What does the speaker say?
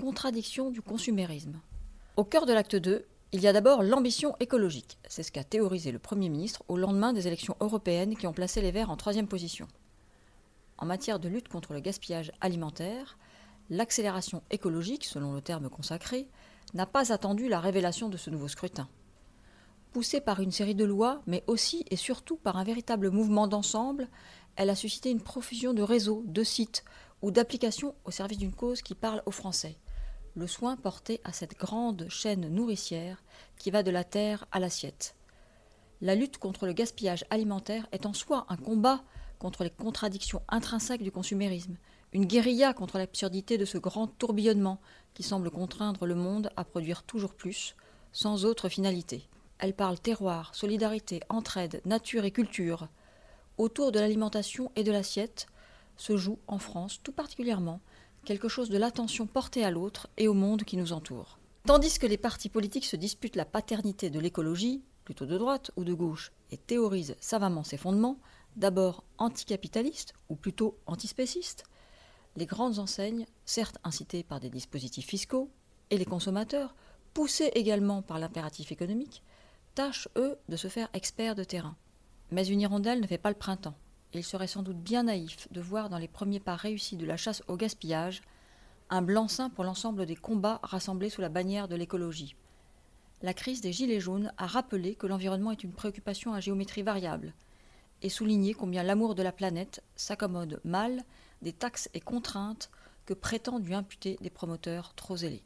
Contradiction du consumérisme. Au cœur de l'acte 2, il y a d'abord l'ambition écologique. C'est ce qu'a théorisé le Premier ministre au lendemain des élections européennes qui ont placé les Verts en troisième position. En matière de lutte contre le gaspillage alimentaire, l'accélération écologique, selon le terme consacré, n'a pas attendu la révélation de ce nouveau scrutin. Poussée par une série de lois, mais aussi et surtout par un véritable mouvement d'ensemble, elle a suscité une profusion de réseaux, de sites ou d'applications au service d'une cause qui parle aux Français. Le soin porté à cette grande chaîne nourricière qui va de la terre à l'assiette. La lutte contre le gaspillage alimentaire est en soi un combat contre les contradictions intrinsèques du consumérisme, une guérilla contre l'absurdité de ce grand tourbillonnement qui semble contraindre le monde à produire toujours plus, sans autre finalité. Elle parle terroir, solidarité, entraide, nature et culture. Autour de l'alimentation et de l'assiette se joue, en France tout particulièrement, quelque chose de l'attention portée à l'autre et au monde qui nous entoure. Tandis que les partis politiques se disputent la paternité de l'écologie, plutôt de droite ou de gauche, et théorisent savamment ses fondements, d'abord anticapitalistes ou plutôt antispécistes, les grandes enseignes, certes incitées par des dispositifs fiscaux, et les consommateurs, poussés également par l'impératif économique, tâchent, eux, de se faire experts de terrain. Mais une hirondelle ne fait pas le printemps. Il serait sans doute bien naïf de voir dans les premiers pas réussis de la chasse au gaspillage un blanc-seing pour l'ensemble des combats rassemblés sous la bannière de l'écologie. La crise des Gilets jaunes a rappelé que l'environnement est une préoccupation à géométrie variable, et souligné combien l'amour de la planète s'accommode mal des taxes et contraintes que prétendent lui imputer des promoteurs trop zélés.